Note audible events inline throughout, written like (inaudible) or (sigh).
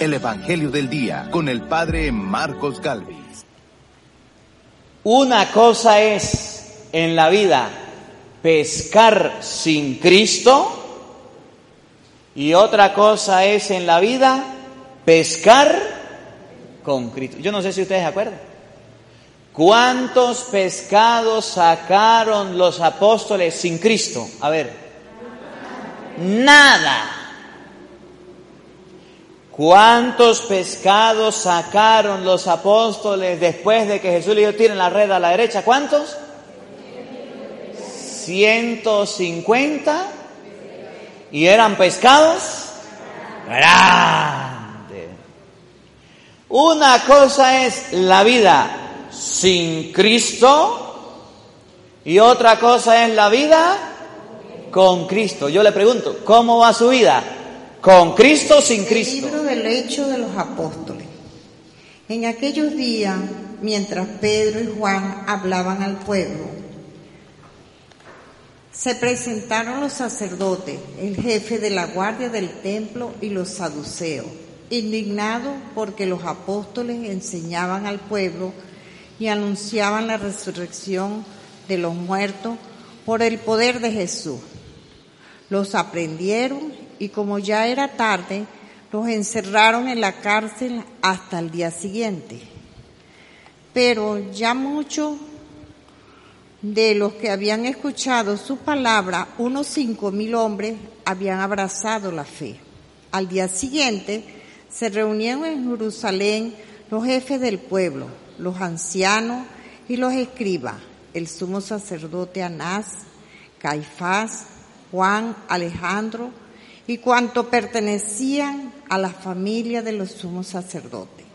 el Evangelio del Día con el Padre Marcos Galvis. Una cosa es en la vida pescar sin Cristo y otra cosa es en la vida pescar con Cristo. Yo no sé si ustedes se acuerdan. ¿Cuántos pescados sacaron los apóstoles sin Cristo? A ver. Nada. ¿Cuántos pescados sacaron los apóstoles después de que Jesús le dio tiren la red a la derecha? ¿Cuántos? 150. ¿Y eran pescados? Grandes. Una cosa es la vida sin Cristo y otra cosa es la vida con Cristo. Yo le pregunto, ¿cómo va su vida? ¿Con Cristo o sin Cristo? El libro del Hecho de los Apóstoles. En aquellos días, mientras Pedro y Juan hablaban al pueblo, se presentaron los sacerdotes, el jefe de la guardia del templo y los saduceos, indignados porque los apóstoles enseñaban al pueblo y anunciaban la resurrección de los muertos por el poder de Jesús. Los aprendieron y como ya era tarde, los encerraron en la cárcel hasta el día siguiente. Pero ya muchos de los que habían escuchado su palabra, unos cinco mil hombres habían abrazado la fe. Al día siguiente se reunieron en Jerusalén los jefes del pueblo, los ancianos y los escribas, el sumo sacerdote Anás, Caifás, Juan, Alejandro y cuanto pertenecían a la familia de los sumos sacerdotes.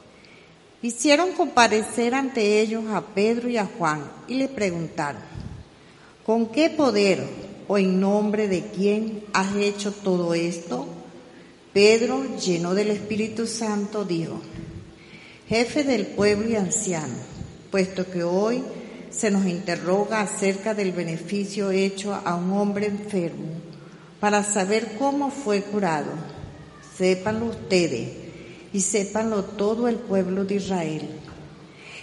Hicieron comparecer ante ellos a Pedro y a Juan y le preguntaron, ¿con qué poder o en nombre de quién has hecho todo esto? Pedro, lleno del Espíritu Santo, dijo, jefe del pueblo y anciano, puesto que hoy se nos interroga acerca del beneficio hecho a un hombre enfermo para saber cómo fue curado. Sépanlo ustedes y sépanlo todo el pueblo de Israel.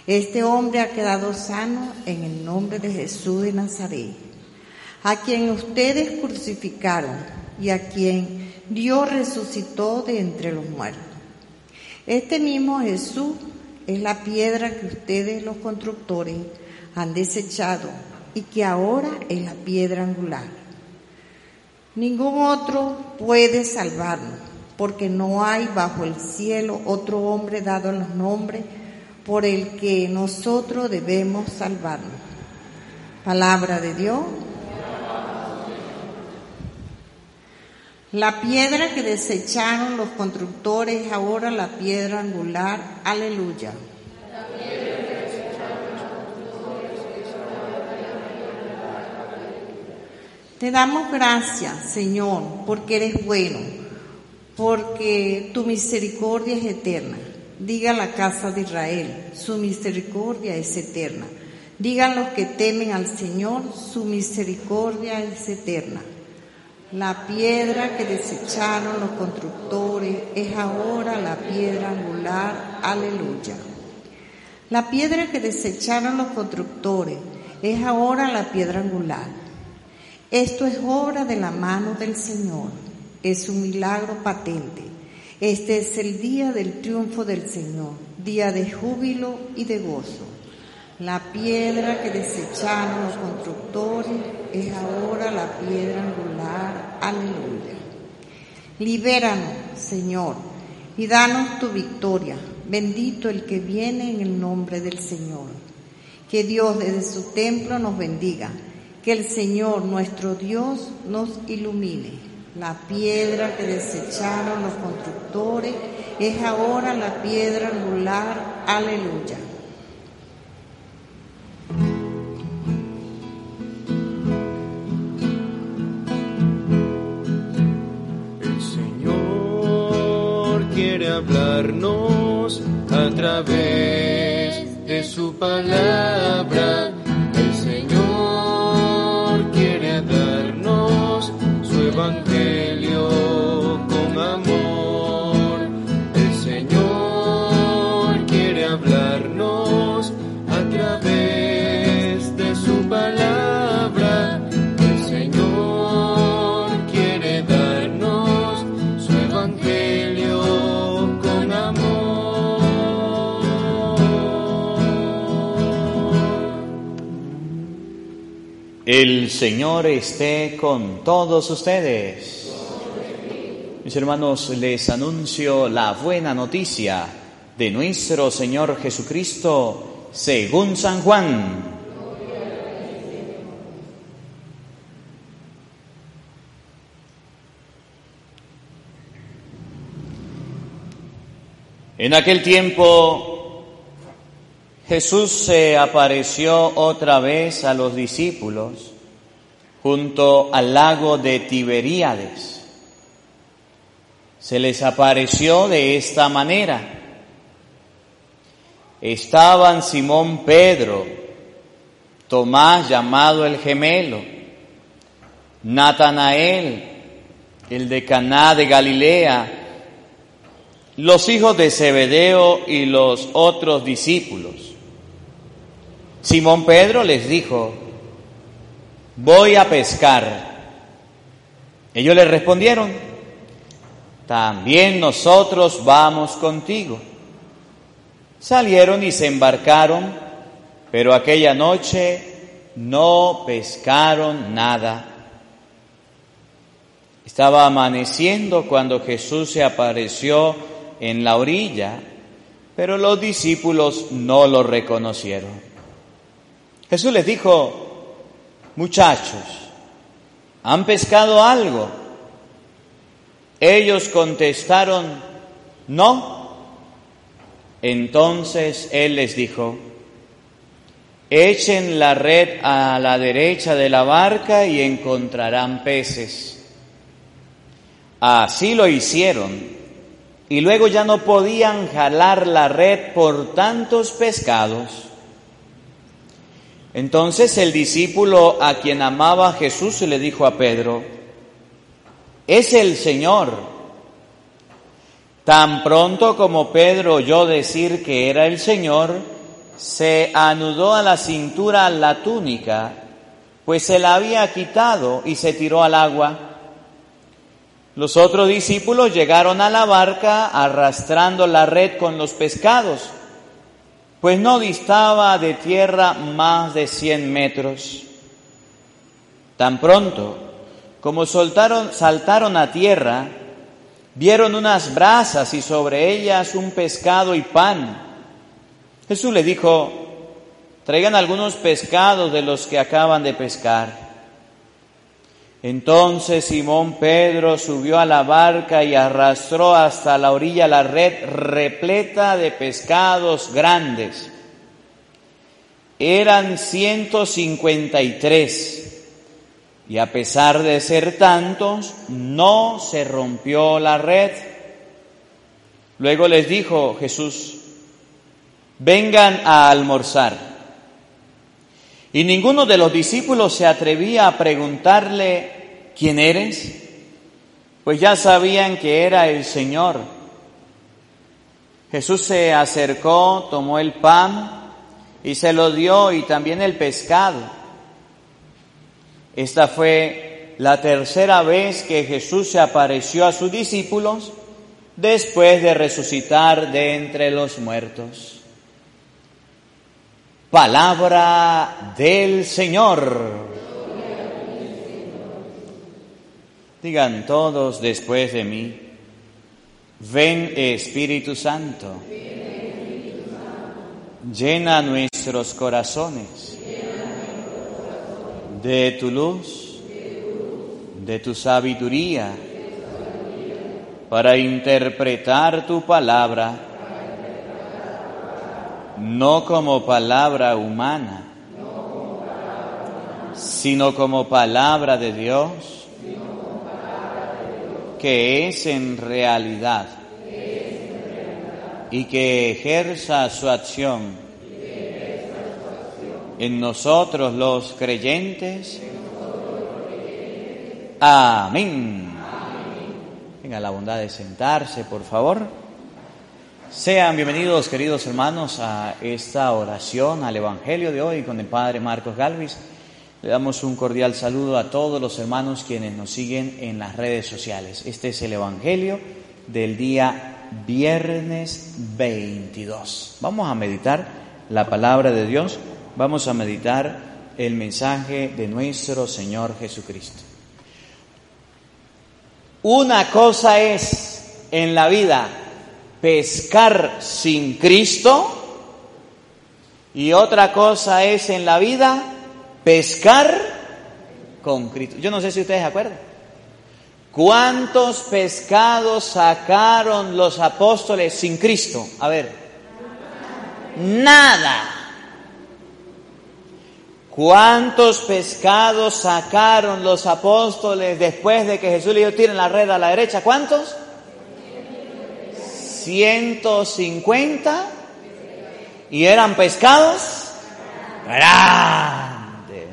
Este hombre ha quedado sano en el nombre de Jesús de Nazaret, a quien ustedes crucificaron y a quien Dios resucitó de entre los muertos. Este mismo Jesús es la piedra que ustedes los constructores han desechado y que ahora es la piedra angular. Ningún otro puede salvarnos, porque no hay bajo el cielo otro hombre dado los nombres por el que nosotros debemos salvarnos. Palabra de Dios. La piedra que desecharon los constructores es ahora la piedra angular. Aleluya. Te damos gracias, Señor, porque eres bueno, porque tu misericordia es eterna. Diga la casa de Israel, su misericordia es eterna. Digan los que temen al Señor, su misericordia es eterna. La piedra que desecharon los constructores es ahora la piedra angular. Aleluya. La piedra que desecharon los constructores es ahora la piedra angular. Esto es obra de la mano del Señor. Es un milagro patente. Este es el día del triunfo del Señor, día de júbilo y de gozo. La piedra que desecharon los constructores es ahora la piedra angular. Aleluya. Libéranos, Señor, y danos tu victoria. Bendito el que viene en el nombre del Señor. Que Dios desde su templo nos bendiga. Que el Señor nuestro Dios nos ilumine. La piedra que desecharon los constructores es ahora la piedra angular. Aleluya. hablarnos a través de su palabra. El Señor esté con todos ustedes. Mis hermanos, les anuncio la buena noticia de nuestro Señor Jesucristo según San Juan. En aquel tiempo Jesús se apareció otra vez a los discípulos junto al lago de Tiberíades. Se les apareció de esta manera. Estaban Simón Pedro, Tomás llamado el gemelo, Natanael, el de Caná de Galilea, los hijos de Zebedeo y los otros discípulos. Simón Pedro les dijo, voy a pescar. Ellos le respondieron, también nosotros vamos contigo. Salieron y se embarcaron, pero aquella noche no pescaron nada. Estaba amaneciendo cuando Jesús se apareció en la orilla, pero los discípulos no lo reconocieron. Jesús les dijo, muchachos, ¿han pescado algo? Ellos contestaron, no. Entonces Él les dijo, echen la red a la derecha de la barca y encontrarán peces. Así lo hicieron. Y luego ya no podían jalar la red por tantos pescados. Entonces el discípulo a quien amaba Jesús le dijo a Pedro, es el Señor. Tan pronto como Pedro oyó decir que era el Señor, se anudó a la cintura la túnica, pues se la había quitado y se tiró al agua. Los otros discípulos llegaron a la barca arrastrando la red con los pescados pues no distaba de tierra más de cien metros. Tan pronto como soltaron, saltaron a tierra, vieron unas brasas y sobre ellas un pescado y pan. Jesús le dijo, traigan algunos pescados de los que acaban de pescar. Entonces Simón Pedro subió a la barca y arrastró hasta la orilla la red repleta de pescados grandes. Eran 153 y a pesar de ser tantos, no se rompió la red. Luego les dijo Jesús, vengan a almorzar. Y ninguno de los discípulos se atrevía a preguntarle, ¿quién eres? Pues ya sabían que era el Señor. Jesús se acercó, tomó el pan y se lo dio y también el pescado. Esta fue la tercera vez que Jesús se apareció a sus discípulos después de resucitar de entre los muertos. Palabra del Señor. Digan todos después de mí, ven Espíritu Santo, llena nuestros corazones de tu luz, de tu sabiduría, para interpretar tu palabra no como palabra humana, sino como palabra de Dios, que es en realidad y que ejerza su acción en nosotros los creyentes. Amén. Tenga la bondad de sentarse, por favor. Sean bienvenidos, queridos hermanos, a esta oración, al Evangelio de hoy con el Padre Marcos Galvis. Le damos un cordial saludo a todos los hermanos quienes nos siguen en las redes sociales. Este es el Evangelio del día viernes 22. Vamos a meditar la palabra de Dios, vamos a meditar el mensaje de nuestro Señor Jesucristo. Una cosa es en la vida pescar sin Cristo y otra cosa es en la vida pescar con Cristo. Yo no sé si ustedes acuerdan. ¿Cuántos pescados sacaron los apóstoles sin Cristo? A ver. Nada. ¿Cuántos pescados sacaron los apóstoles después de que Jesús le dijo tiren la red a la derecha? ¿Cuántos? 150. ¿Y eran pescados? Grande.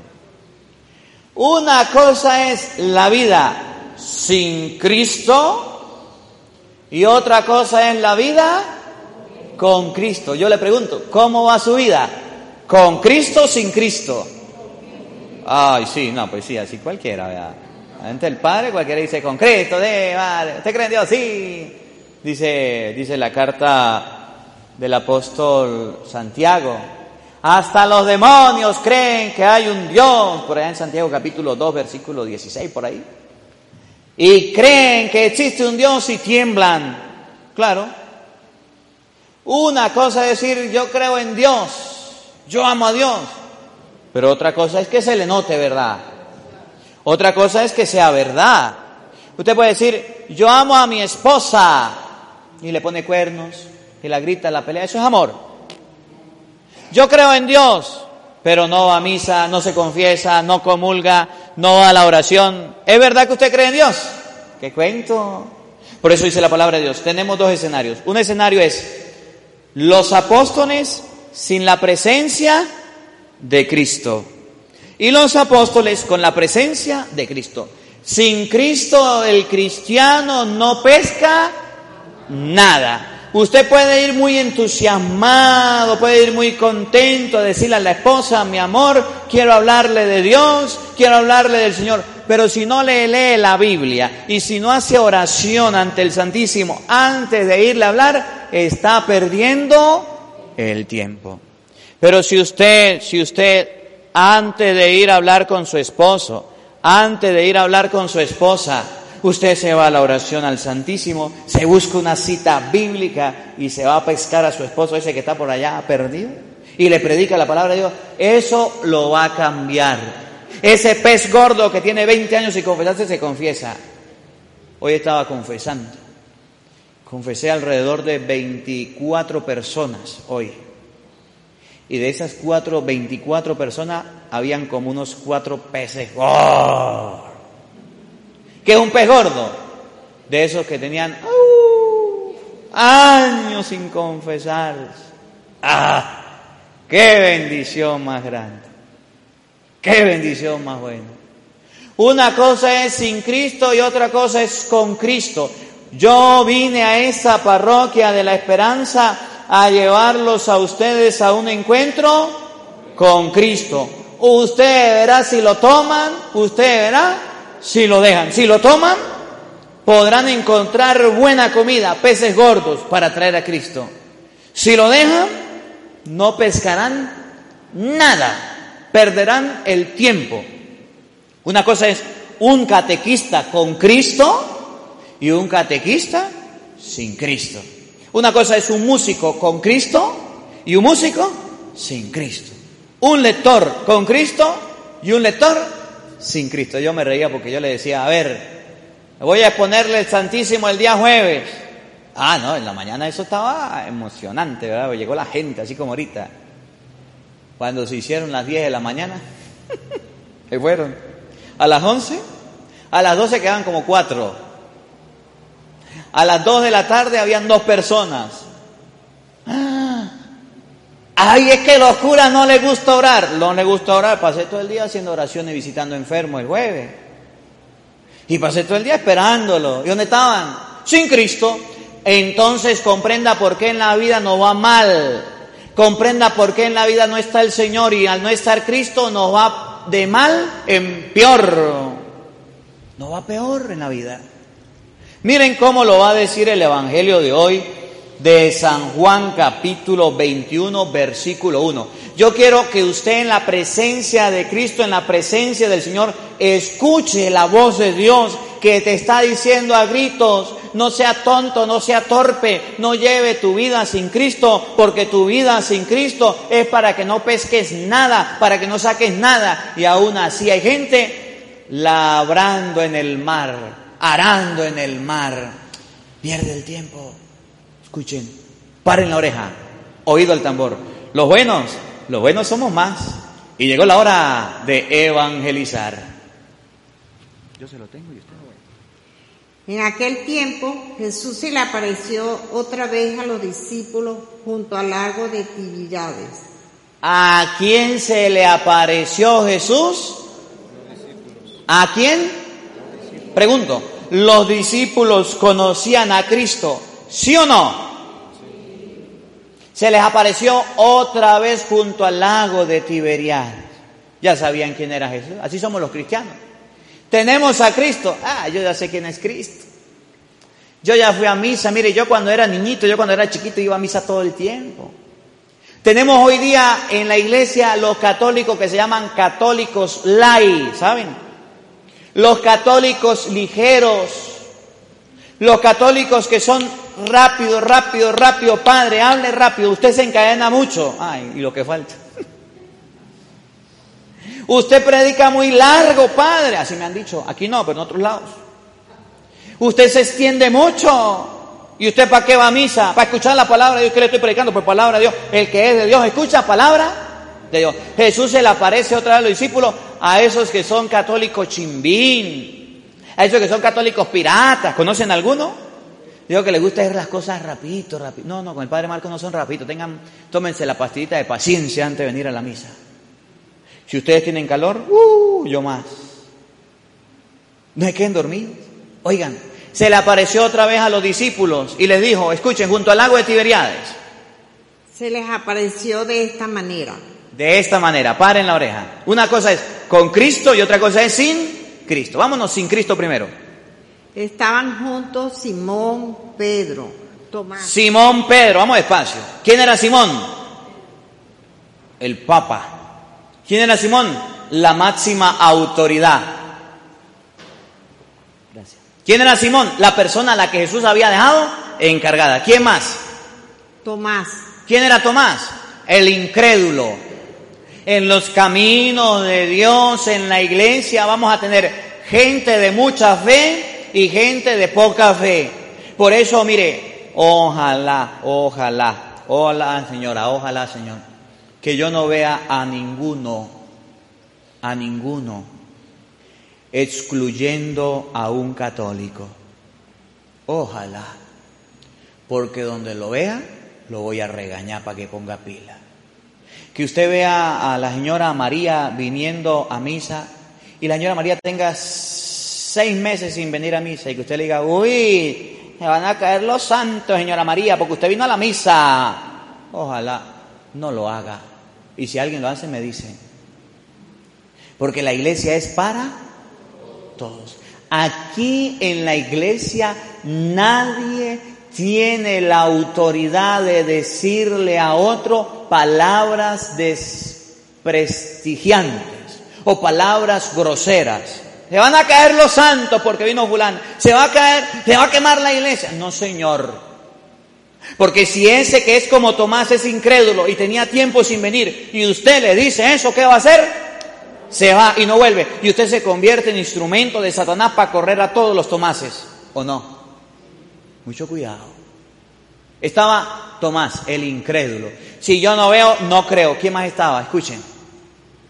Una cosa es la vida sin Cristo y otra cosa es la vida con Cristo. Yo le pregunto, ¿cómo va su vida? ¿Con Cristo o sin Cristo? Ay, sí, no, pues sí, así cualquiera, ¿verdad? Ante el Padre cualquiera dice, con Cristo, de, vale, ¿usted cree en Dios? Sí. Dice, dice la carta del apóstol Santiago. Hasta los demonios creen que hay un Dios, por allá en Santiago capítulo 2, versículo 16, por ahí y creen que existe un Dios y tiemblan. Claro. Una cosa es decir, yo creo en Dios, yo amo a Dios, pero otra cosa es que se le note verdad. Otra cosa es que sea verdad. Usted puede decir, yo amo a mi esposa y le pone cuernos y la grita, la pelea, eso es amor. Yo creo en Dios, pero no va a misa, no se confiesa, no comulga, no va a la oración. ¿Es verdad que usted cree en Dios? ¿Qué cuento? Por eso dice la palabra de Dios. Tenemos dos escenarios. Un escenario es los apóstoles sin la presencia de Cristo. Y los apóstoles con la presencia de Cristo. Sin Cristo el cristiano no pesca nada. Usted puede ir muy entusiasmado, puede ir muy contento decirle a la esposa, mi amor, quiero hablarle de Dios, quiero hablarle del Señor. Pero si no le lee la Biblia y si no hace oración ante el Santísimo antes de irle a hablar, está perdiendo el tiempo. Pero si usted, si usted antes de ir a hablar con su esposo, antes de ir a hablar con su esposa, Usted se va a la oración al Santísimo, se busca una cita bíblica y se va a pescar a su esposo ese que está por allá perdido y le predica la palabra de Dios. Eso lo va a cambiar. Ese pez gordo que tiene 20 años y confesarse se confiesa. Hoy estaba confesando. Confesé alrededor de 24 personas hoy. Y de esas cuatro, 24 personas, habían como unos cuatro peces. ¡Oh! ¿Qué es un pez gordo? De esos que tenían años sin confesarse. ¡Ah! ¡Qué bendición más grande! ¡Qué bendición más buena! Una cosa es sin Cristo y otra cosa es con Cristo. Yo vine a esa parroquia de la esperanza a llevarlos a ustedes a un encuentro con Cristo. Usted verá si lo toman, usted verá si lo dejan. Si lo toman, podrán encontrar buena comida, peces gordos para traer a Cristo. Si lo dejan, no pescarán nada, perderán el tiempo. Una cosa es un catequista con Cristo y un catequista sin Cristo. Una cosa es un músico con Cristo y un músico sin Cristo. Un lector con Cristo y un lector sin Cristo. Yo me reía porque yo le decía, a ver, voy a exponerle el Santísimo el día jueves. Ah, no, en la mañana eso estaba emocionante, ¿verdad? Llegó la gente, así como ahorita. Cuando se hicieron las 10 de la mañana, (laughs) se fueron. A las 11, a las 12 quedaban como cuatro. A las 2 de la tarde habían dos personas. Ay, es que los curas no les gusta orar. No les gusta orar. Pasé todo el día haciendo oraciones visitando enfermos el jueves. Y pasé todo el día esperándolo. ¿Y dónde estaban? Sin Cristo. Entonces comprenda por qué en la vida no va mal. Comprenda por qué en la vida no está el Señor y al no estar Cristo nos va de mal en peor. No va peor en la vida. Miren cómo lo va a decir el Evangelio de hoy de San Juan capítulo 21 versículo 1. Yo quiero que usted en la presencia de Cristo, en la presencia del Señor, escuche la voz de Dios que te está diciendo a gritos, no sea tonto, no sea torpe, no lleve tu vida sin Cristo, porque tu vida sin Cristo es para que no pesques nada, para que no saques nada. Y aún así hay gente labrando en el mar, arando en el mar. Pierde el tiempo. Escuchen, paren la oreja, oído el tambor. Los buenos los buenos somos más. Y llegó la hora de evangelizar. Yo se lo tengo y usted En aquel tiempo Jesús se le apareció otra vez a los discípulos junto al lago de Tiberiades. ¿A quién se le apareció Jesús? ¿A quién? Pregunto, ¿los discípulos conocían a Cristo? ¿Sí o no? se les apareció otra vez junto al lago de Tiberias. Ya sabían quién era Jesús. Así somos los cristianos. Tenemos a Cristo. Ah, yo ya sé quién es Cristo. Yo ya fui a misa. Mire, yo cuando era niñito, yo cuando era chiquito iba a misa todo el tiempo. Tenemos hoy día en la iglesia los católicos que se llaman católicos lai, ¿saben? Los católicos ligeros. Los católicos que son rápido, rápido, rápido, padre, hable rápido, usted se encadena mucho. Ay, y lo que falta. Usted predica muy largo, padre, así me han dicho, aquí no, pero en otros lados. Usted se extiende mucho. ¿Y usted para qué va a misa? Para escuchar la palabra de Dios que le estoy predicando, por palabra de Dios. El que es de Dios escucha palabra de Dios. Jesús se le aparece otra vez a los discípulos, a esos que son católicos chimbín, a esos que son católicos piratas. ¿Conocen alguno? Digo que les gusta hacer las cosas rapidito, rapidito. No, no, con el Padre Marco no son rapidito. Tengan, tómense la pastillita de paciencia antes de venir a la misa. Si ustedes tienen calor, uh, yo más. No hay queden dormir. Oigan, se le apareció otra vez a los discípulos y les dijo, escuchen, junto al lago de Tiberiades. Se les apareció de esta manera. De esta manera, paren la oreja. Una cosa es con Cristo y otra cosa es sin Cristo. Vámonos sin Cristo primero. Estaban juntos Simón, Pedro, Tomás. Simón, Pedro, vamos despacio. ¿Quién era Simón? El Papa. ¿Quién era Simón? La máxima autoridad. Gracias. ¿Quién era Simón? La persona a la que Jesús había dejado encargada. ¿Quién más? Tomás. ¿Quién era Tomás? El incrédulo. En los caminos de Dios, en la iglesia, vamos a tener gente de mucha fe y gente de poca fe. Por eso, mire, ojalá, ojalá, hola señora, ojalá Señor, que yo no vea a ninguno, a ninguno, excluyendo a un católico. Ojalá, porque donde lo vea, lo voy a regañar para que ponga pila. Que usted vea a la señora María viniendo a misa y la señora María tenga seis meses sin venir a misa y que usted le diga, uy, me van a caer los santos, señora María, porque usted vino a la misa. Ojalá no lo haga. Y si alguien lo hace, me dice. Porque la iglesia es para todos. Aquí en la iglesia nadie tiene la autoridad de decirle a otro palabras desprestigiantes o palabras groseras. Se van a caer los santos porque vino fulano. Se va a caer, se va a quemar la iglesia. No, Señor. Porque si ese que es como Tomás es incrédulo y tenía tiempo sin venir y usted le dice eso, ¿qué va a hacer? Se va y no vuelve. Y usted se convierte en instrumento de Satanás para correr a todos los Tomases. ¿O no? Mucho cuidado. Estaba Tomás, el incrédulo. Si yo no veo, no creo. ¿Quién más estaba? Escuchen.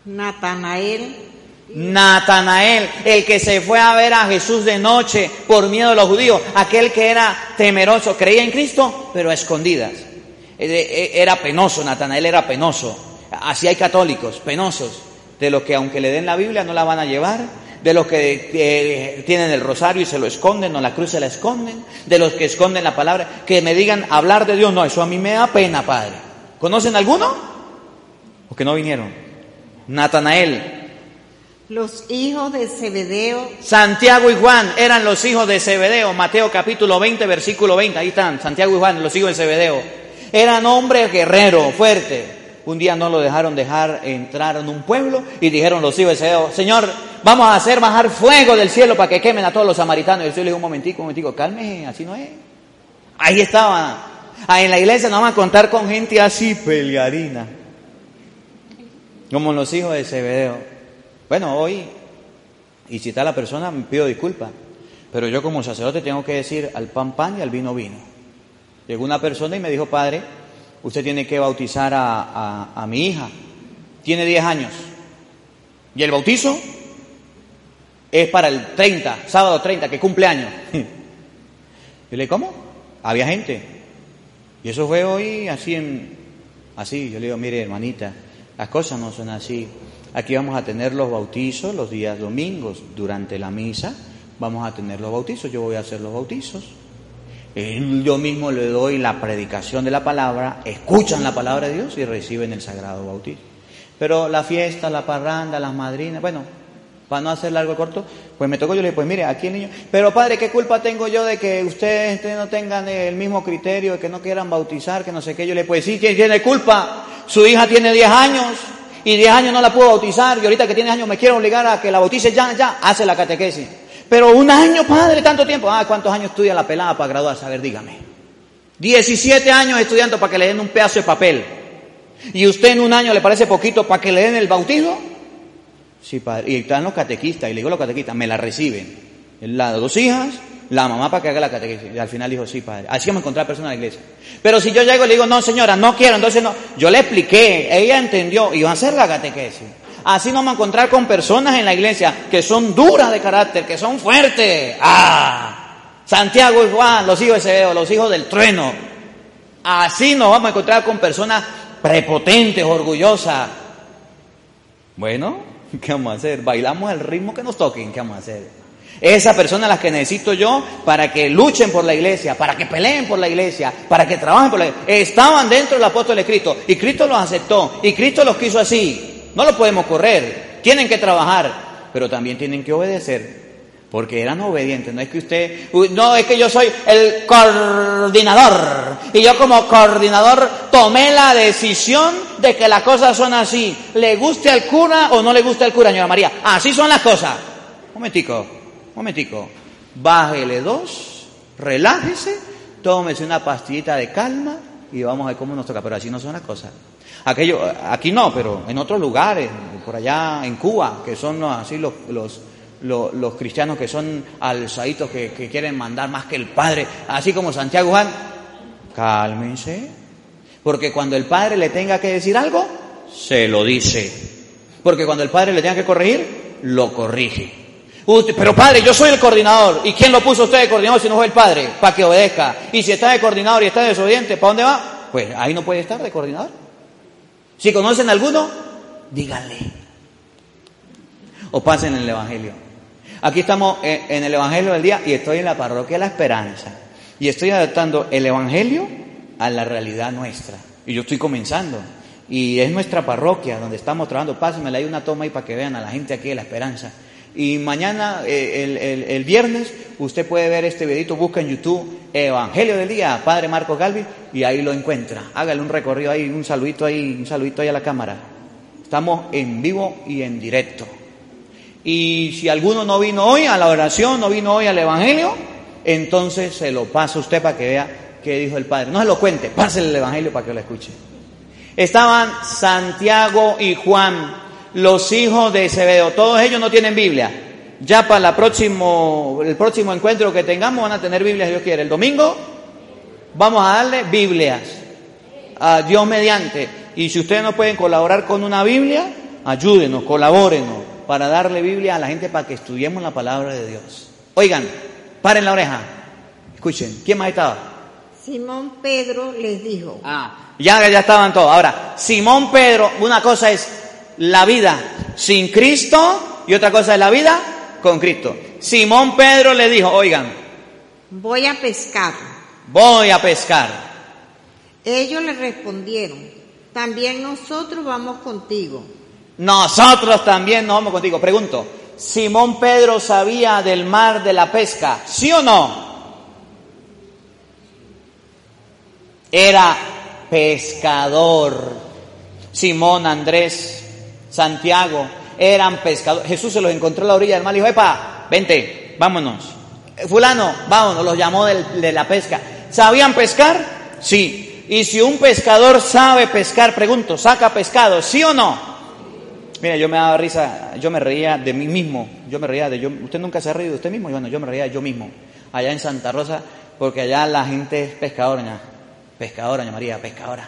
Natanael Natanael, el que se fue a ver a Jesús de noche por miedo de los judíos, aquel que era temeroso, creía en Cristo, pero a escondidas. Eh, eh, era penoso, Natanael era penoso. Así hay católicos, penosos, de los que aunque le den la Biblia no la van a llevar, de los que eh, tienen el rosario y se lo esconden, o la cruz se la esconden, de los que esconden la palabra, que me digan hablar de Dios, no, eso a mí me da pena, Padre. ¿Conocen alguno? ¿O que no vinieron? Natanael, los hijos de Zebedeo. Santiago y Juan eran los hijos de Zebedeo. Mateo capítulo 20, versículo 20. Ahí están, Santiago y Juan, los hijos de Zebedeo. Eran hombres guerreros, fuertes. Un día no lo dejaron dejar entrar en un pueblo y dijeron los hijos de Señor, vamos a hacer bajar fuego del cielo para que quemen a todos los samaritanos. Y yo le dije, un momentico, un momentico, cálmese, así no es. Ahí estaba. Ahí en la iglesia no vamos a contar con gente así, pelearina. Como los hijos de Zebedeo. Bueno, hoy, y si está la persona, me pido disculpas. Pero yo como sacerdote tengo que decir al pan pan y al vino vino. Llegó una persona y me dijo, padre, usted tiene que bautizar a, mi hija. Tiene 10 años. Y el bautizo es para el 30, sábado 30, que cumple años. (laughs) Yo le dije, ¿cómo? Había gente. Y eso fue hoy así en, así. Yo le digo, mire hermanita, las cosas no son así. Aquí vamos a tener los bautizos los días domingos durante la misa. Vamos a tener los bautizos. Yo voy a hacer los bautizos. Yo mismo le doy la predicación de la palabra, escuchan la palabra de Dios y reciben el sagrado bautismo. Pero la fiesta, la parranda, las madrinas, bueno, para no hacer largo y corto, pues me tocó, yo le dije, pues mire, aquí el niño, pero padre, ¿qué culpa tengo yo de que ustedes, no tengan el mismo criterio, de que no quieran bautizar, que no sé qué? Yo le dije, pues sí, ¿quién tiene culpa? Su hija tiene 10 años y 10 años no la puedo bautizar y ahorita que tiene años me quiero obligar a que la bautice ya, ya, hace la catequesis. Pero un año, padre, tanto tiempo. Ah, ¿cuántos años estudia la pelada para graduarse? A ver, dígame. 17 años estudiando para que le den un pedazo de papel. ¿Y usted en un año le parece poquito para que le den el bautizo? Sí, padre. Y están los catequistas, y le digo a los catequistas, me la reciben. Las dos hijas, la mamá para que haga la catequesis. Y al final dijo, sí, padre. Así vamos a encontrar personas en la iglesia. Pero si yo llego y le digo, no, señora, no quiero, entonces no. Yo le expliqué, ella entendió, y va a hacer la catequesis. Así nos vamos a encontrar con personas en la iglesia que son duras de carácter, que son fuertes. ¡Ah! Santiago y Juan, los hijos de Zebedeo, los hijos del trueno. Así nos vamos a encontrar con personas prepotentes, orgullosas. Bueno, (laughs) ¿qué vamos a hacer? Bailamos el ritmo que nos toquen, ¿qué vamos a hacer? Esa persona las que necesito yo para que luchen por la iglesia, para que peleen por la iglesia, para que trabajen por la iglesia. Estaban dentro del apóstol de Cristo y Cristo los aceptó y Cristo los quiso así. No lo podemos correr, tienen que trabajar, pero también tienen que obedecer, porque eran obedientes. No es que usted, no es que yo soy el coordinador y yo como coordinador tomé la decisión de que las cosas son así. Le guste al cura o no le guste al cura, señora María. Así son las cosas. Momentico, momentico. Bájele dos, relájese, tómese una pastillita de calma y vamos a ver cómo nos toca. Pero así no son las cosas. Aquello, aquí no, pero en otros lugares, por allá en Cuba, que son así los, los, los, cristianos que son alzaditos, que, que, quieren mandar más que el Padre, así como Santiago Juan, cálmense, porque cuando el Padre le tenga que decir algo, se lo dice, porque cuando el Padre le tenga que corregir, lo corrige. pero padre, yo soy el coordinador. ¿Y quién lo puso usted de coordinador si no fue el padre? Para que obedezca. Y si está de coordinador y está desobediente, ¿para dónde va? Pues ahí no puede estar de coordinador. Si conocen alguno, díganle. O pasen en el Evangelio. Aquí estamos en el Evangelio del día y estoy en la parroquia La Esperanza. Y estoy adaptando el Evangelio a la realidad nuestra. Y yo estoy comenzando. Y es nuestra parroquia donde estamos trabajando. Pásenme, hay una toma ahí para que vean a la gente aquí de La Esperanza. Y mañana, eh, el, viernes, usted puede ver este videito, busca en YouTube Evangelio del Día, Padre Marco Galvi, y ahí lo encuentra. Hágale un recorrido ahí, un saludito ahí, un saludito ahí a la cámara. Estamos en vivo y en directo. Y si alguno no vino hoy a la oración, no vino hoy al Evangelio, entonces se lo pasa usted para que vea qué dijo el Padre. No se lo cuente, pásele el Evangelio para que lo escuche. Estaban Santiago y Juan los hijos de Zebedeo. Todos ellos no tienen Biblia. Ya para la próximo, el próximo encuentro que tengamos van a tener Biblia si Dios quiere. El domingo vamos a darle Biblias a Dios mediante. Y si ustedes no pueden colaborar con una Biblia, ayúdenos, colabórenos para darle Biblia a la gente para que estudiemos la palabra de Dios. Oigan, paren la oreja. Escuchen, ¿quién más estaba? Simón Pedro les dijo. Ah, ya, ya estaban todos. Ahora, Simón Pedro, una cosa es la vida sin Cristo y otra cosa es la vida con Cristo. Simón Pedro le dijo, oigan, voy a pescar. Voy a pescar. Ellos le respondieron, también nosotros vamos contigo. Nosotros también nos vamos contigo. Pregunto, ¿Simón Pedro sabía del mar de la pesca? ¿Sí o no? Era pescador. Simón, Andrés, Santiago, eran pescadores. Jesús se los encontró a la orilla del mar y dijo, epa, vente, vámonos. Fulano, vámonos, los llamó de la pesca. ¿Sabían pescar? Sí. Y si un pescador sabe pescar, pregunto, ¿saca pescado? ¿Sí o no? Mira, yo me daba risa, yo me reía de mí mismo, yo me reía de yo, usted nunca se ha reído de usted mismo, bueno, yo me reía de yo mismo, allá en Santa Rosa, porque allá la gente es pescadora, pescadora, María, pescadora.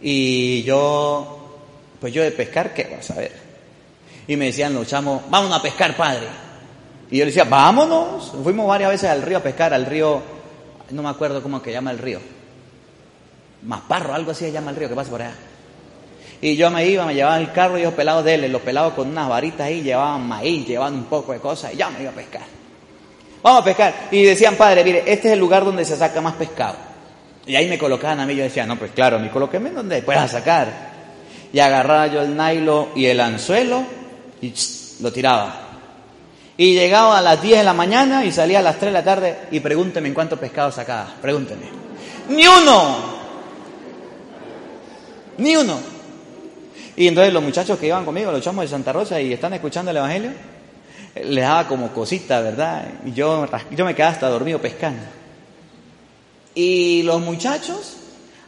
Y yo, pues yo de pescar, ¿qué vas a ver? Y me decían los chamos, vámonos a pescar, padre. Y yo le decía, vámonos. Fuimos varias veces al río a pescar, al río, no me acuerdo cómo que llama el río. Masparro, algo así se llama el río que pasa por allá. Y yo me iba, me llevaban el carro y los pelados de él, los pelados con unas varitas ahí, llevaban maíz, llevaban un poco de cosas y ya me iba a pescar. Vamos a pescar. Y decían, padre, mire, este es el lugar donde se saca más pescado. Y ahí me colocaban a mí, yo decía, no, pues claro, me coloquéme donde pueda sacar. Y agarraba yo el nailo y el anzuelo y lo tiraba. Y llegaba a las 10 de la mañana y salía a las 3 de la tarde y pregúnteme en cuánto pescado sacaba. Pregúnteme. ¡Ni uno! ¡Ni uno! Y entonces los muchachos que iban conmigo, los chamos de Santa Rosa y están escuchando el Evangelio, les daba como cosita, ¿verdad? Y yo, yo me quedaba hasta dormido pescando. Y los muchachos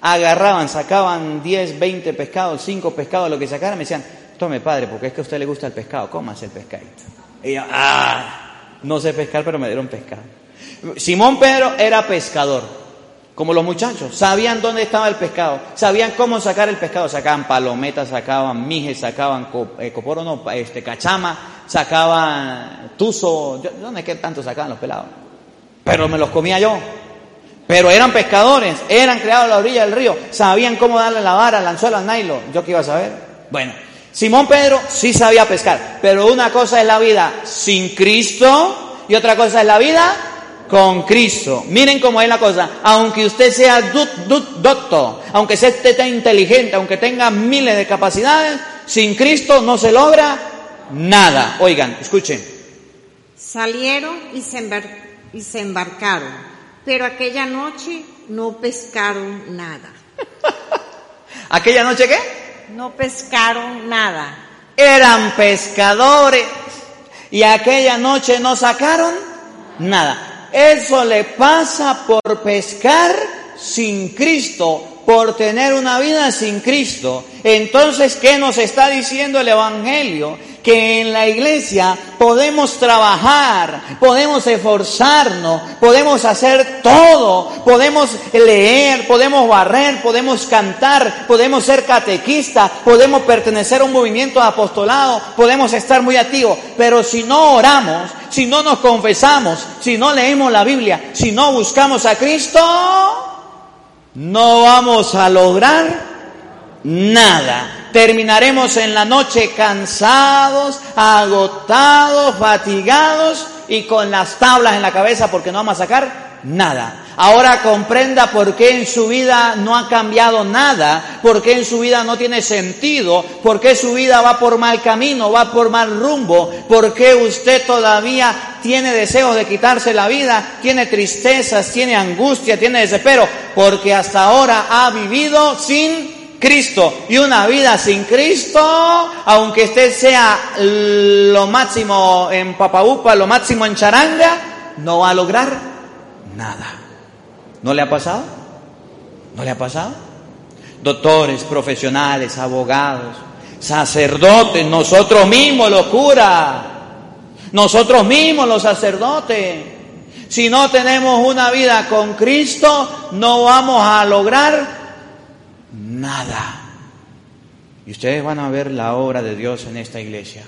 agarraban, sacaban 10, 20 pescados, 5 pescados, lo que sacaran, me decían, tome padre, porque es que a usted le gusta el pescado, cómase el pescadito. Y yo, ah, no sé pescar, pero me dieron pescado. Simón Pedro era pescador, como los muchachos, sabían dónde estaba el pescado, sabían cómo sacar el pescado, sacaban palometas, sacaban mijes, sacaban eh, coporo, no, este, cachama, sacaban tuzo, ¿dónde es que tanto sacaban los pelados? Pero me los comía yo. Pero eran pescadores, eran creados a la orilla del río, sabían cómo darle la vara, el anzuelo al nylon. ¿Yo qué iba a saber? Bueno, Simón Pedro sí sabía pescar, pero una cosa es la vida sin Cristo y otra cosa es la vida con Cristo. Miren cómo es la cosa. Aunque usted sea doctor, aunque sea esté inteligente, aunque tenga miles de capacidades, sin Cristo no se logra nada. Oigan, escuchen. Salieron y se embarcaron, pero aquella noche no pescaron nada. (laughs) ¿Aquella noche qué? No pescaron nada. Eran pescadores y aquella noche no sacaron nada. Eso le pasa por pescar sin Cristo, por tener una vida sin Cristo. Entonces, ¿qué nos está diciendo el Evangelio? Que en la iglesia podemos trabajar, podemos esforzarnos, podemos hacer todo, podemos leer, podemos barrer, podemos cantar, podemos ser catequistas, podemos pertenecer a un movimiento de apostolado, podemos estar muy activos, pero si no oramos, si no nos confesamos, si no leemos la Biblia, si no buscamos a Cristo, no vamos a lograr nada terminaremos en la noche cansados, agotados, fatigados y con las tablas en la cabeza porque no vamos a sacar nada. Ahora comprenda por qué en su vida no ha cambiado nada, por qué en su vida no tiene sentido, por qué su vida va por mal camino, va por mal rumbo, por qué usted todavía tiene deseos de quitarse la vida, tiene tristezas, tiene angustia, tiene desespero, porque hasta ahora ha vivido sin Cristo y una vida sin Cristo, aunque usted sea lo máximo en papaupa, lo máximo en charanga, no va a lograr nada. ¿No le ha pasado? ¿No le ha pasado? Doctores, profesionales, abogados, sacerdotes, nosotros mismos los curas, nosotros mismos los sacerdotes. Si no tenemos una vida con Cristo, no vamos a lograr nada. Y ustedes van a ver la obra de Dios en esta iglesia,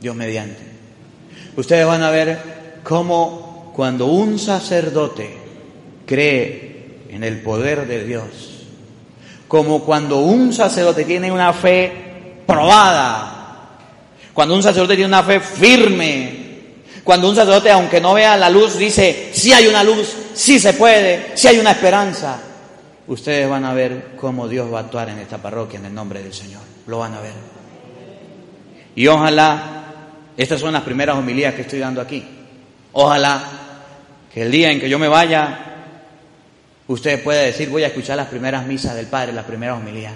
Dios mediante. Ustedes van a ver cómo cuando un sacerdote cree en el poder de Dios, como cuando un sacerdote tiene una fe probada, cuando un sacerdote tiene una fe firme, cuando un sacerdote, aunque no vea la luz, dice, si hay una luz, si se puede, si hay una esperanza ustedes van a ver cómo Dios va a actuar en esta parroquia en el nombre del Señor. Lo van a ver. Y ojalá, estas son las primeras homilías que estoy dando aquí. Ojalá que el día en que yo me vaya, usted pueda decir, voy a escuchar las primeras misas del Padre, las primeras homilías.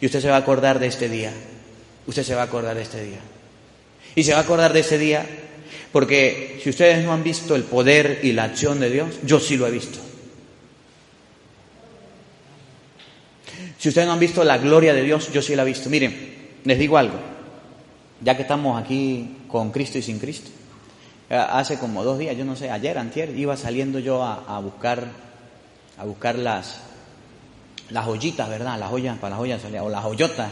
Y usted se va a acordar de este día. Usted se va a acordar de este día. Y se va a acordar de ese día porque si ustedes no han visto el poder y la acción de Dios, yo sí lo he visto. Si ustedes no han visto la gloria de Dios, yo sí la he visto. Miren, les digo algo, ya que estamos aquí con Cristo y sin Cristo. Eh, hace como dos días, yo no sé, ayer, antier, iba saliendo yo a, buscar, a buscar las, las joyitas, ¿verdad? Las joyas, para las joyas, o las joyotas.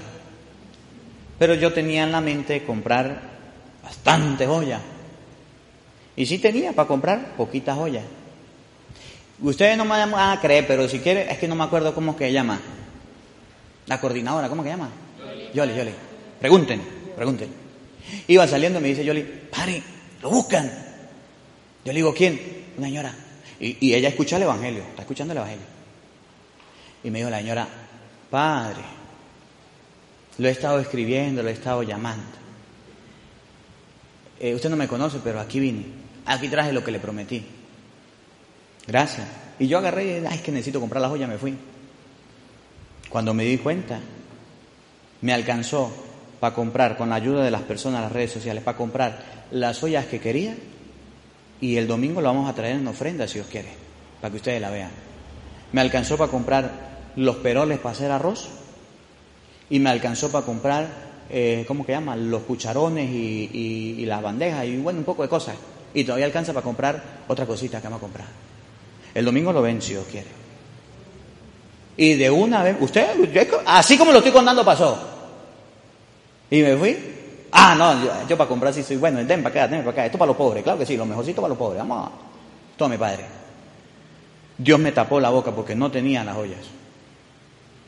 Pero yo tenía en la mente comprar bastante joyas. Y sí tenía para comprar poquitas joyas. Ustedes no me van a creer, pero si quiere, es que no me acuerdo cómo que llama. La coordinadora, ¿cómo que llama? Yoli, Yoli. Pregunten, pregunten. Iba saliendo y me dice Yoli, pare, lo buscan. Yo le digo, ¿quién? Una señora. Y, ella escucha el Evangelio, está escuchando el Evangelio. Y me dijo la señora, padre, lo he estado escribiendo, lo he estado llamando. Eh, usted no me conoce, pero aquí vine. Aquí traje lo que le prometí. Gracias. Y yo agarré y ay, es que necesito comprar la joya, me fui. Cuando me di cuenta, me alcanzó para comprar, con la ayuda de las personas, las redes sociales, para comprar las ollas que quería y el domingo lo vamos a traer en ofrenda si os quiere, para que ustedes la vean. Me alcanzó para comprar los peroles para hacer arroz y me alcanzó para comprar, eh, ¿cómo que llama? Los cucharones y, las bandejas y bueno, un poco de cosas. Y todavía alcanza para comprar otra cosita que vamos a comprar. El domingo lo ven si os quiere. Y de una vez, usted, así como lo estoy contando, pasó. Y me fui. Ah, no, yo, para comprar sí soy bueno. Den para acá, den para acá. Esto para los pobres, claro que sí, lo mejorcito para los pobres. Vamos a. Tome, padre. Dios me tapó la boca porque no tenía las ollas.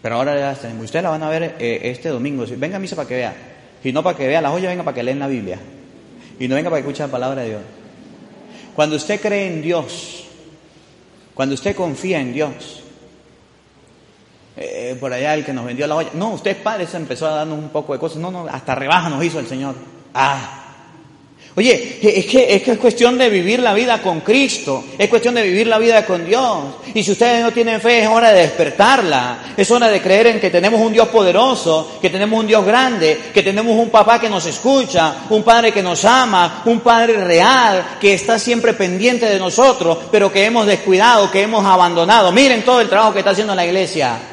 Pero ahora ya tenemos. Ustedes la van a ver eh, este domingo. Venga a misa para que vea. Si no para que vea las ollas, venga para que leen la Biblia. Y no venga para que escuche la palabra de Dios. Cuando usted cree en Dios, cuando usted confía en Dios, eh, por allá el que nos vendió la olla. No, usted padre se empezó a darnos un poco de cosas. No, no, hasta rebaja nos hizo el Señor. Ah. Oye, es que, es que es cuestión de vivir la vida con Cristo, es cuestión de vivir la vida con Dios. Y si ustedes no tienen fe, es hora de despertarla, es hora de creer en que tenemos un Dios poderoso, que tenemos un Dios grande, que tenemos un papá que nos escucha, un padre que nos ama, un padre real, que está siempre pendiente de nosotros, pero que hemos descuidado, que hemos abandonado. Miren todo el trabajo que está haciendo la iglesia.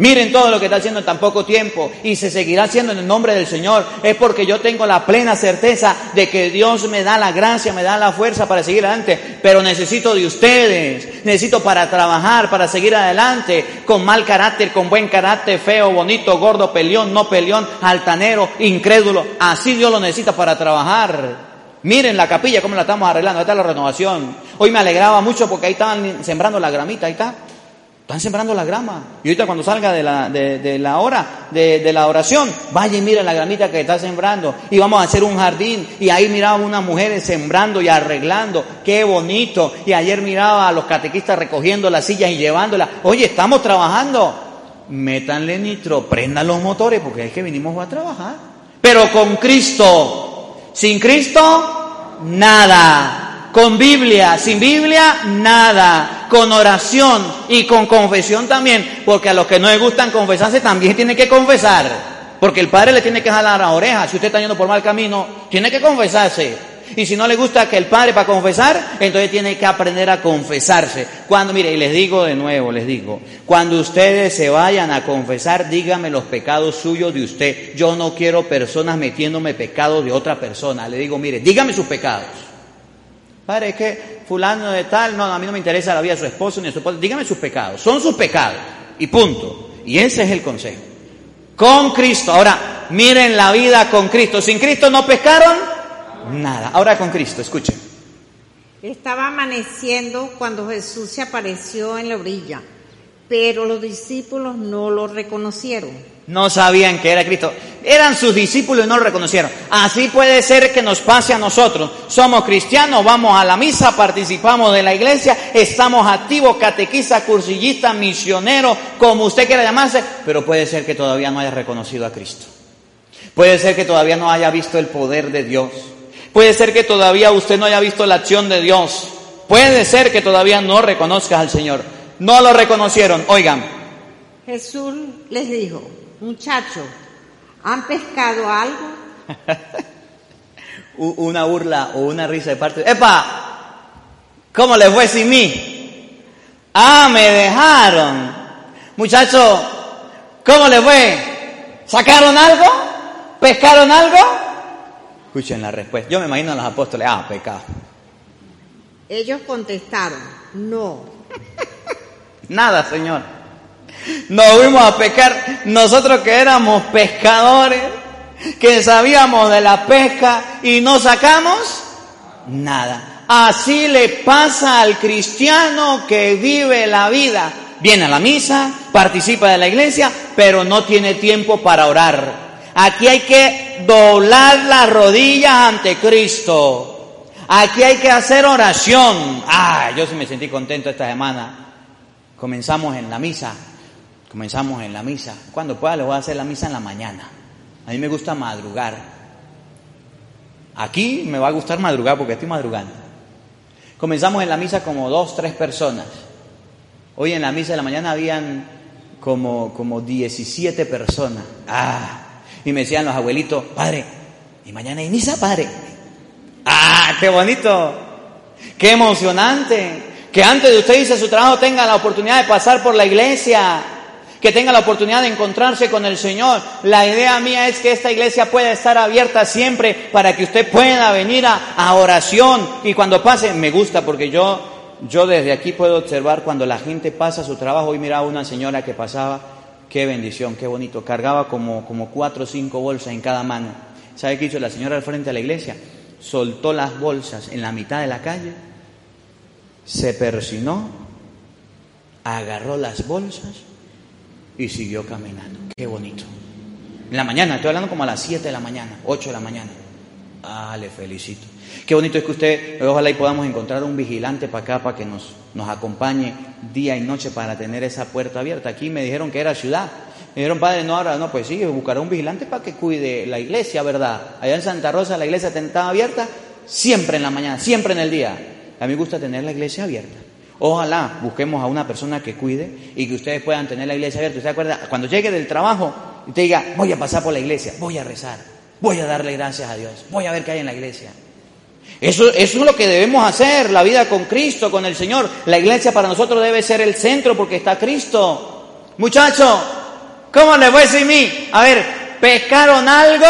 Miren todo lo que está haciendo en tan poco tiempo y se seguirá haciendo en el nombre del Señor. Es porque yo tengo la plena certeza de que Dios me da la gracia, me da la fuerza para seguir adelante. Pero necesito de ustedes, necesito para trabajar, para seguir adelante, con mal carácter, con buen carácter, feo, bonito, gordo, peleón, no peleón, altanero, incrédulo. Así Dios lo necesita para trabajar. Miren la capilla, cómo la estamos arreglando, ahí está la renovación. Hoy me alegraba mucho porque ahí estaban sembrando la gramita, ahí está. Están sembrando la grama. Y ahorita cuando salga de la, de, la hora de, la oración, vaya y mire la gramita que está sembrando. Y vamos a hacer un jardín. Y ahí miraba unas mujeres sembrando y arreglando. Qué bonito. Y ayer miraba a los catequistas recogiendo las sillas y llevándolas. Oye, estamos trabajando. Métanle nitro, prendan los motores porque es que vinimos a trabajar. Pero con Cristo. Sin Cristo, nada. Con Biblia, sin Biblia, nada. Con oración y con confesión también, porque a los que no les gustan confesarse también tienen que confesar. Porque el Padre le tiene que jalar la oreja. Si usted está yendo por mal camino, tiene que confesarse. Y si no le gusta que el Padre para confesar, entonces tiene que aprender a confesarse. Cuando, mire, y les digo de nuevo, les digo, cuando ustedes se vayan a confesar, dígame los pecados suyos de usted. Yo no quiero personas metiéndome pecados de otra persona. Le digo, mire, dígame sus pecados. Padre, es que fulano de tal, no, a mí no me interesa la vida de su esposo ni de su esposa. Dígame sus pecados. Son sus pecados. Y punto. Y ese es el consejo. Con Cristo. Ahora, miren la vida con Cristo. Sin Cristo no pescaron nada. Ahora con Cristo, escuchen. Estaba amaneciendo cuando Jesús se apareció en la orilla, pero los discípulos no lo reconocieron. No sabían que era Cristo. Eran sus discípulos y no lo reconocieron. Así puede ser que nos pase a nosotros. Somos cristianos, vamos a la misa, participamos de la iglesia, estamos activos, catequistas, cursillistas, misioneros, como usted quiera llamarse, pero puede ser que todavía no haya reconocido a Cristo. Puede ser que todavía no haya visto el poder de Dios. Puede ser que todavía usted no haya visto la acción de Dios. Puede ser que todavía no reconozca al Señor. No lo reconocieron. Oigan. Jesús les dijo, Muchachos, ¿han pescado algo? (laughs) Una burla o una risa de parte. ¡Epa! ¿Cómo les fue sin mí? Ah, me dejaron. Muchachos, ¿cómo les fue? ¿Sacaron algo? ¿Pescaron algo? Escuchen la respuesta. Yo me imagino a los apóstoles. Ah, pecado. Ellos contestaron, no. (laughs) Nada, Señor. Nos fuimos a pescar. Nosotros que éramos pescadores, que sabíamos de la pesca y no sacamos nada. Así le pasa al cristiano que vive la vida. Viene a la misa, participa de la iglesia, pero no tiene tiempo para orar. Aquí hay que doblar las rodillas ante Cristo. Aquí hay que hacer oración. Ah, yo sí me sentí contento esta semana. Comenzamos en la misa. Comenzamos en la misa. Cuando pueda le voy a hacer la misa en la mañana. A mí me gusta madrugar. Aquí me va a gustar madrugar porque estoy madrugando. Comenzamos en la misa como dos, tres personas. Hoy en la misa de la mañana habían como, como 17 personas. Ah, y me decían los abuelitos, padre, ¿y mañana hay misa, padre? Ah, qué bonito, qué emocionante. Que antes de usted irse a su trabajo tenga la oportunidad de pasar por la iglesia, que tenga la oportunidad de encontrarse con el Señor. La idea mía es que esta iglesia pueda estar abierta siempre para que usted pueda venir a, oración. Y cuando pase, me gusta porque yo, yo desde aquí puedo observar cuando la gente pasa su trabajo. Hoy miraba una señora que pasaba, qué bendición, qué bonito. Cargaba como, como cuatro o cinco bolsas en cada mano. ¿Sabe qué hizo la señora al frente de la iglesia? Soltó las bolsas en la mitad de la calle, se persinó, agarró las bolsas y siguió caminando. Qué bonito. En la mañana, estoy hablando como a las 7 de la mañana, 8 de la mañana. Ah, le felicito. Qué bonito es que usted, ojalá y podamos encontrar un vigilante para acá, para que nos, nos acompañe día y noche para tener esa puerta abierta. Aquí me dijeron que era ciudad. Me dijeron, padre, no, ahora no, pues sí, buscará un vigilante para que cuide la iglesia, ¿verdad? Allá en Santa Rosa la iglesia estaba abierta siempre en la mañana, siempre en el día. A mí me gusta tener la iglesia abierta. Ojalá busquemos a una persona que cuide y que ustedes puedan tener la iglesia abierta. ¿Usted acuerda? Cuando llegue del trabajo y te diga, voy a pasar por la iglesia, voy a rezar, voy a darle gracias a Dios, voy a ver qué hay en la iglesia. Eso, es lo que debemos hacer, la vida con Cristo, con el Señor. La iglesia para nosotros debe ser el centro porque está Cristo. Muchachos, ¿cómo voy a decir mí? A ver, ¿pescaron algo?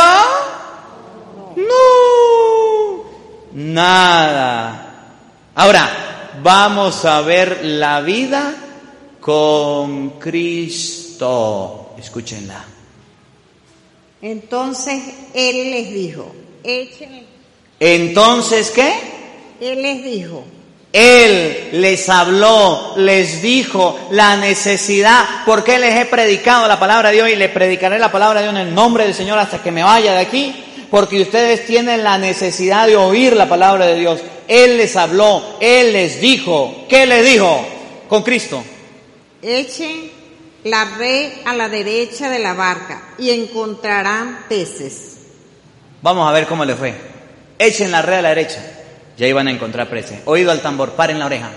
No, nada. Ahora, vamos a ver la vida con Cristo. Escúchenla. Entonces él les dijo, échenle. Entonces, ¿qué? Él les dijo, Él les habló, les dijo la necesidad, porque les he predicado la palabra de Dios y les predicaré la palabra de Dios en el nombre del Señor hasta que me vaya de aquí, porque ustedes tienen la necesidad de oír la palabra de Dios. Él les habló, Él les dijo, ¿qué les dijo? Con Cristo. echen la red a la derecha de la barca y encontrarán peces. Vamos a ver cómo les fue. Echen la red a la derecha. Ya iban a encontrar peces. Oído al tambor, paren la oreja.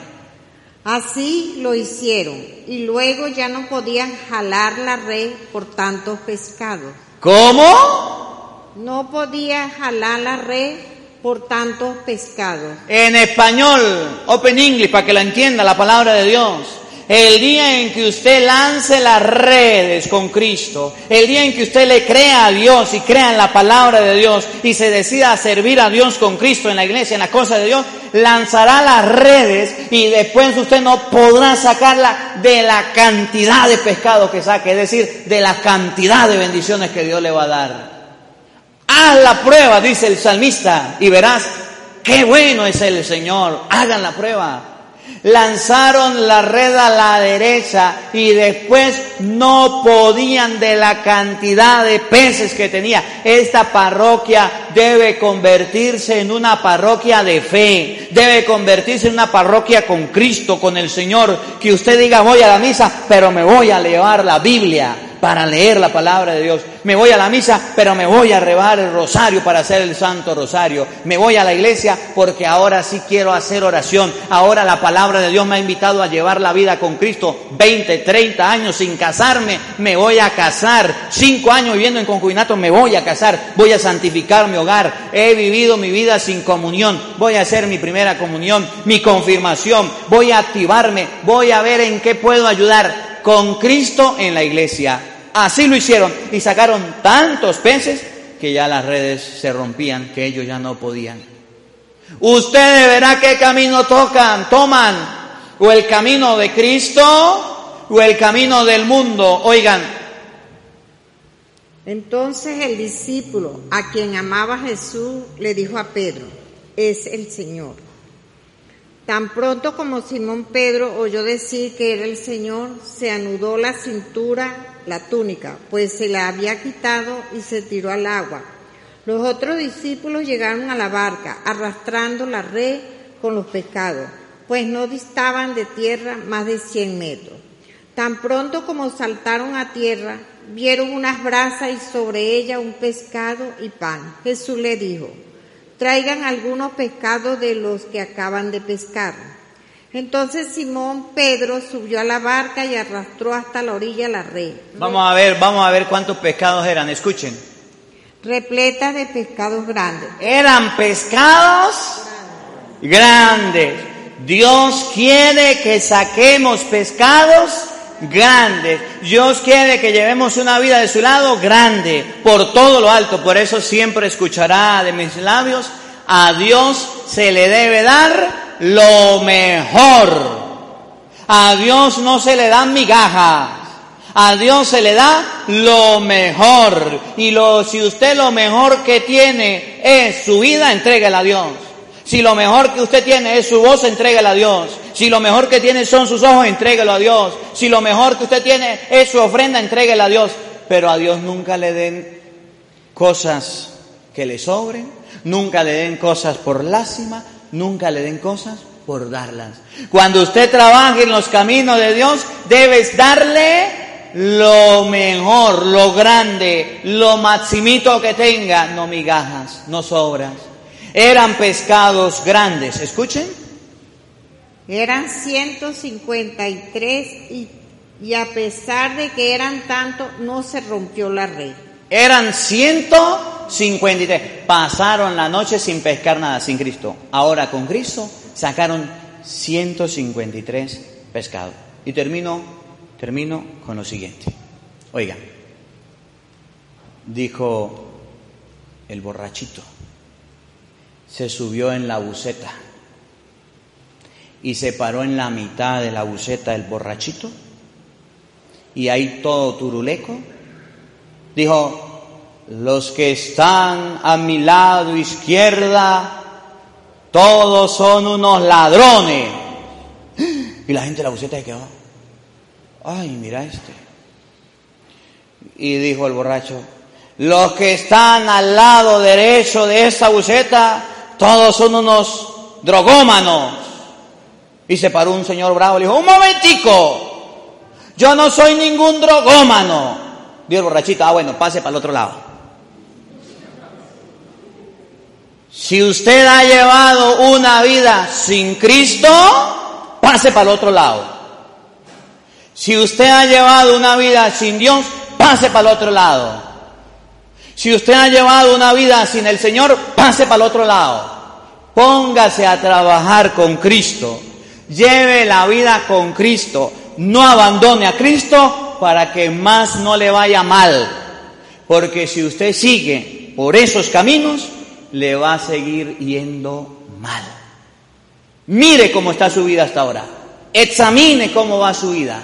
Así lo hicieron y luego ya no podían jalar la red por tantos pescados. ¿Cómo? No podían jalar la red por tantos pescados. En español, Open English, para que la entienda la palabra de Dios. El día en que usted lance las redes con Cristo, el día en que usted le crea a Dios y crea en la palabra de Dios y se decida a servir a Dios con Cristo en la iglesia, en la cosa de Dios, lanzará las redes y después usted no podrá sacarla de la cantidad de pescado que saque, es decir, de la cantidad de bendiciones que Dios le va a dar. Haz la prueba, dice el salmista, y verás qué bueno es el Señor. Hagan la prueba. Lanzaron la red a la derecha y después no podían de la cantidad de peces que tenía. Esta parroquia debe convertirse en una parroquia de fe, debe convertirse en una parroquia con Cristo, con el Señor. Que usted diga voy a la misa, pero me voy a llevar la Biblia. Para leer la palabra de Dios. Me voy a la misa, pero me voy a rebar el rosario para hacer el santo rosario. Me voy a la iglesia porque ahora sí quiero hacer oración. Ahora la palabra de Dios me ha invitado a llevar la vida con Cristo. 20, 30 años sin casarme, me voy a casar. Cinco años viviendo en concubinato, me voy a casar. Voy a santificar mi hogar. He vivido mi vida sin comunión. Voy a hacer mi primera comunión, mi confirmación. Voy a activarme. Voy a ver en qué puedo ayudar con Cristo en la iglesia. Así lo hicieron y sacaron tantos peces que ya las redes se rompían, que ellos ya no podían. Ustedes verá qué camino tocan, toman, o el camino de Cristo o el camino del mundo. Oigan. Entonces el discípulo a quien amaba Jesús le dijo a Pedro, es el Señor. Tan pronto como Simón Pedro oyó decir que era el Señor, se anudó la cintura, la túnica, pues se la había quitado y se tiró al agua. Los otros discípulos llegaron a la barca, arrastrando la red con los pescados, pues no distaban de tierra más de cien metros. Tan pronto como saltaron a tierra, vieron unas brasas y sobre ellas un pescado y pan. Jesús le dijo, traigan algunos pescados de los que acaban de pescar. Entonces Simón Pedro subió a la barca y arrastró hasta la orilla la red. Vamos a ver, vamos a ver cuántos pescados eran, escuchen. Repleta de pescados grandes. Eran pescados grandes. Dios quiere que saquemos pescados grandes. Dios quiere que llevemos una vida de su lado grande, por todo lo alto. Por eso siempre escuchará de mis labios, a Dios se le debe dar lo mejor. A Dios no se le dan migajas. A Dios se le da lo mejor. Y lo, si usted lo mejor que tiene es su vida, entréguela a Dios. Si lo mejor que usted tiene es su voz, entréguela a Dios. Si lo mejor que tiene son sus ojos, entréguelo a Dios. Si lo mejor que usted tiene es su ofrenda, entréguela a Dios. Pero a Dios nunca le den cosas que le sobren, nunca le den cosas por lástima, nunca le den cosas por darlas. Cuando usted trabaje en los caminos de Dios, debes darle lo mejor, lo grande, lo maximito que tenga, no migajas, no sobras. Eran pescados grandes, escuchen. Eran 153 y, y a pesar de que eran tantos, no se rompió la red. Eran 153. Pasaron la noche sin pescar nada, sin Cristo. Ahora con Cristo sacaron 153 pescados. Y termino, termino con lo siguiente. Oiga, dijo el borrachito, se subió en la buceta y se paró en la mitad de la buceta el borrachito. Y ahí todo turuleco dijo los que están a mi lado izquierda todos son unos ladrones y la gente de la buceta se quedó ay mira este y dijo el borracho los que están al lado derecho de esa buceta todos son unos drogómanos. Y se paró un señor bravo y le dijo, un momentico, yo no soy ningún drogómano. Dijo el borrachito, ah bueno, pase para el otro lado. Si usted ha llevado una vida sin Cristo, pase para el otro lado. Si usted ha llevado una vida sin Dios, pase para el otro lado. Si usted ha llevado una vida sin el Señor, pase para el otro lado. Póngase a trabajar con Cristo. Lleve la vida con Cristo. No abandone a Cristo para que más no le vaya mal. Porque si usted sigue por esos caminos, le va a seguir yendo mal. Mire cómo está su vida hasta ahora. Examine cómo va su vida.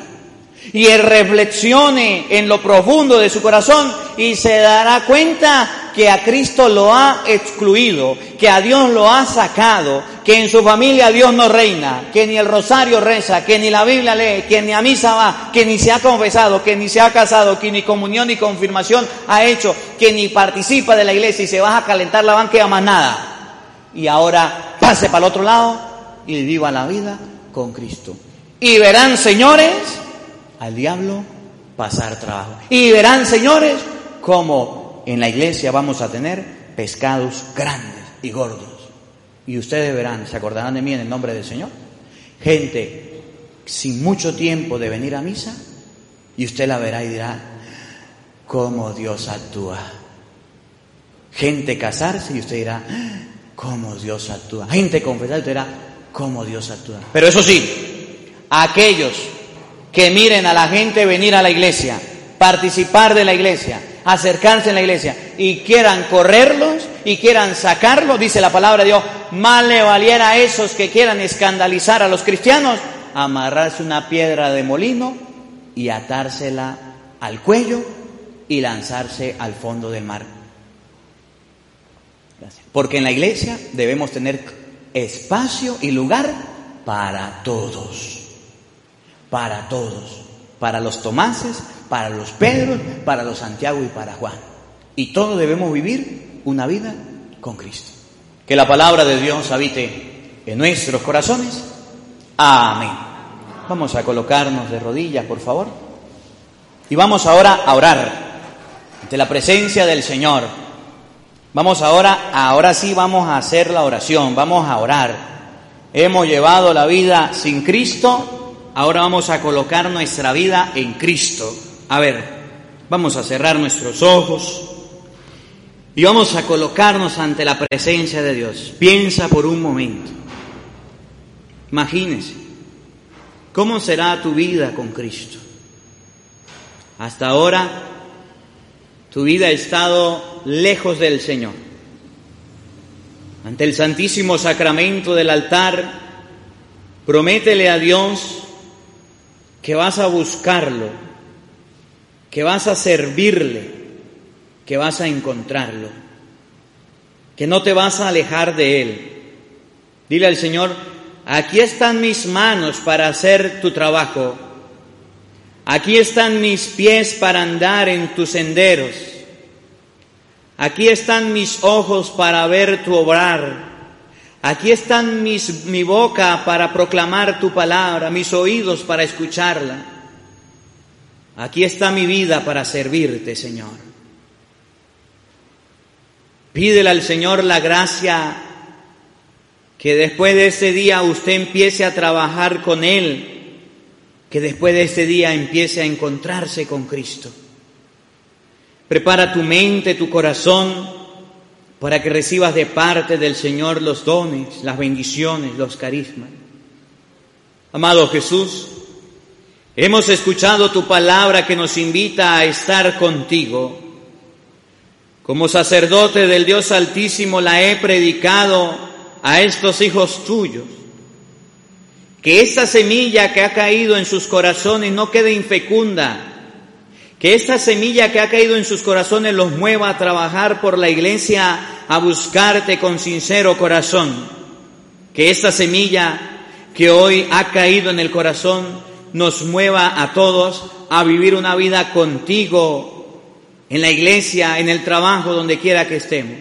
Y reflexione en lo profundo de su corazón y se dará cuenta que a Cristo lo ha excluido, que a Dios lo ha sacado, que en su familia Dios no reina, que ni el rosario reza, que ni la Biblia lee, que ni a misa va, que ni se ha confesado, que ni se ha casado, que ni comunión ni confirmación ha hecho, que ni participa de la iglesia y se va a calentar la banca y más nada. Y ahora pase para el otro lado y viva la vida con Cristo. Y verán, señores, al diablo pasar trabajo. Y verán, señores, como en la iglesia vamos a tener pescados grandes y gordos. Y ustedes verán, se acordarán de mí en el nombre del Señor. Gente sin mucho tiempo de venir a misa y usted la verá y dirá, cómo Dios actúa. Gente casarse y usted dirá, cómo Dios actúa. Gente confesar y usted dirá, cómo Dios actúa. Pero eso sí, aquellos que miren a la gente venir a la iglesia, participar de la iglesia, acercarse en la iglesia y quieran correrlos y quieran sacarlos, dice la palabra de Dios, mal le valiera a esos que quieran escandalizar a los cristianos, amarrarse una piedra de molino y atársela al cuello y lanzarse al fondo del mar. Porque en la iglesia debemos tener espacio y lugar para todos para todos, para los Tomases, para los Pedros, para los Santiago y para Juan. Y todos debemos vivir una vida con Cristo. Que la palabra de Dios habite en nuestros corazones. Amén. Vamos a colocarnos de rodillas, por favor. Y vamos ahora a orar ante la presencia del Señor. Vamos ahora, ahora sí vamos a hacer la oración, vamos a orar. Hemos llevado la vida sin Cristo Ahora vamos a colocar nuestra vida en Cristo. A ver, vamos a cerrar nuestros ojos y vamos a colocarnos ante la presencia de Dios. Piensa por un momento. Imagínese, ¿cómo será tu vida con Cristo? Hasta ahora, tu vida ha estado lejos del Señor. Ante el Santísimo Sacramento del altar, prométele a Dios que vas a buscarlo, que vas a servirle, que vas a encontrarlo, que no te vas a alejar de él. Dile al Señor, aquí están mis manos para hacer tu trabajo, aquí están mis pies para andar en tus senderos, aquí están mis ojos para ver tu obrar. Aquí están mis, mi boca para proclamar tu palabra, mis oídos para escucharla. Aquí está mi vida para servirte, Señor. Pídele al Señor la gracia que después de ese día usted empiece a trabajar con Él, que después de ese día empiece a encontrarse con Cristo. Prepara tu mente, tu corazón, para que recibas de parte del Señor los dones, las bendiciones, los carismas. Amado Jesús, hemos escuchado tu palabra que nos invita a estar contigo. Como sacerdote del Dios Altísimo la he predicado a estos hijos tuyos. Que esta semilla que ha caído en sus corazones no quede infecunda, que esta semilla que ha caído en sus corazones los mueva a trabajar por la iglesia, a buscarte con sincero corazón. Que esta semilla que hoy ha caído en el corazón nos mueva a todos a vivir una vida contigo en la iglesia, en el trabajo, donde quiera que estemos.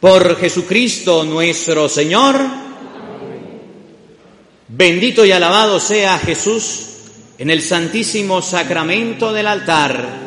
Por Jesucristo nuestro Señor. Bendito y alabado sea Jesús en el santísimo sacramento del altar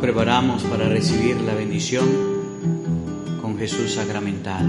preparamos para recibir la bendición con Jesús sacramentado.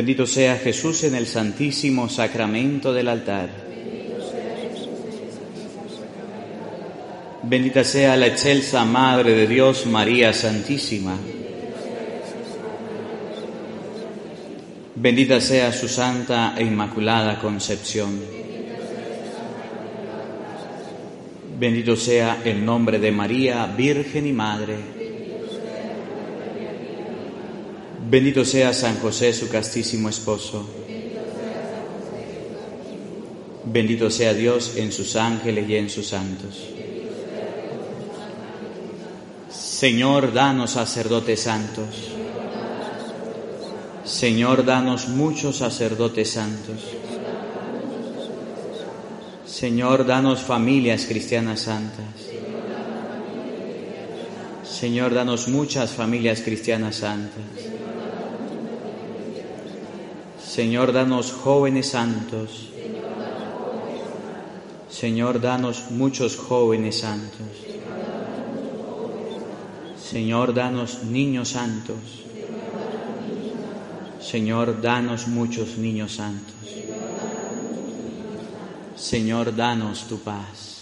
Bendito sea Jesús en el santísimo sacramento del altar. Bendita sea la excelsa Madre de Dios, María Santísima. Bendita sea su santa e inmaculada concepción. Bendito sea el nombre de María, Virgen y Madre. Bendito sea San José, su castísimo esposo. Bendito sea Dios en sus ángeles y en sus santos. Señor, danos sacerdotes santos. Señor, danos muchos sacerdotes santos. Señor, danos familias cristianas santas. Señor, danos muchas familias cristianas santas. Señor, danos jóvenes santos. Señor, danos muchos jóvenes santos. Señor, danos niños santos. Señor, danos muchos niños santos. Señor, danos tu paz.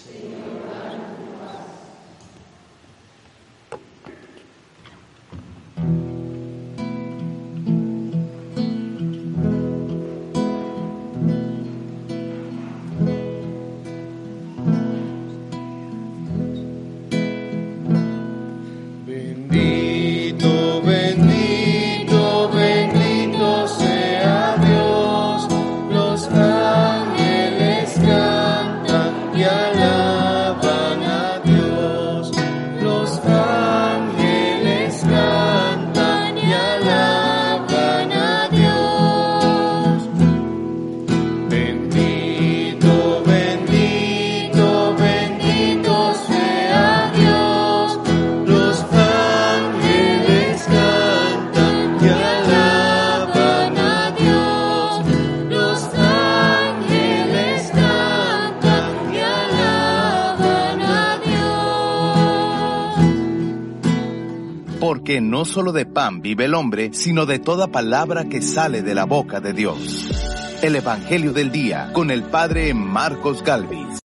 Solo de pan vive el hombre, sino de toda palabra que sale de la boca de Dios. El Evangelio del Día con el Padre Marcos Galvis.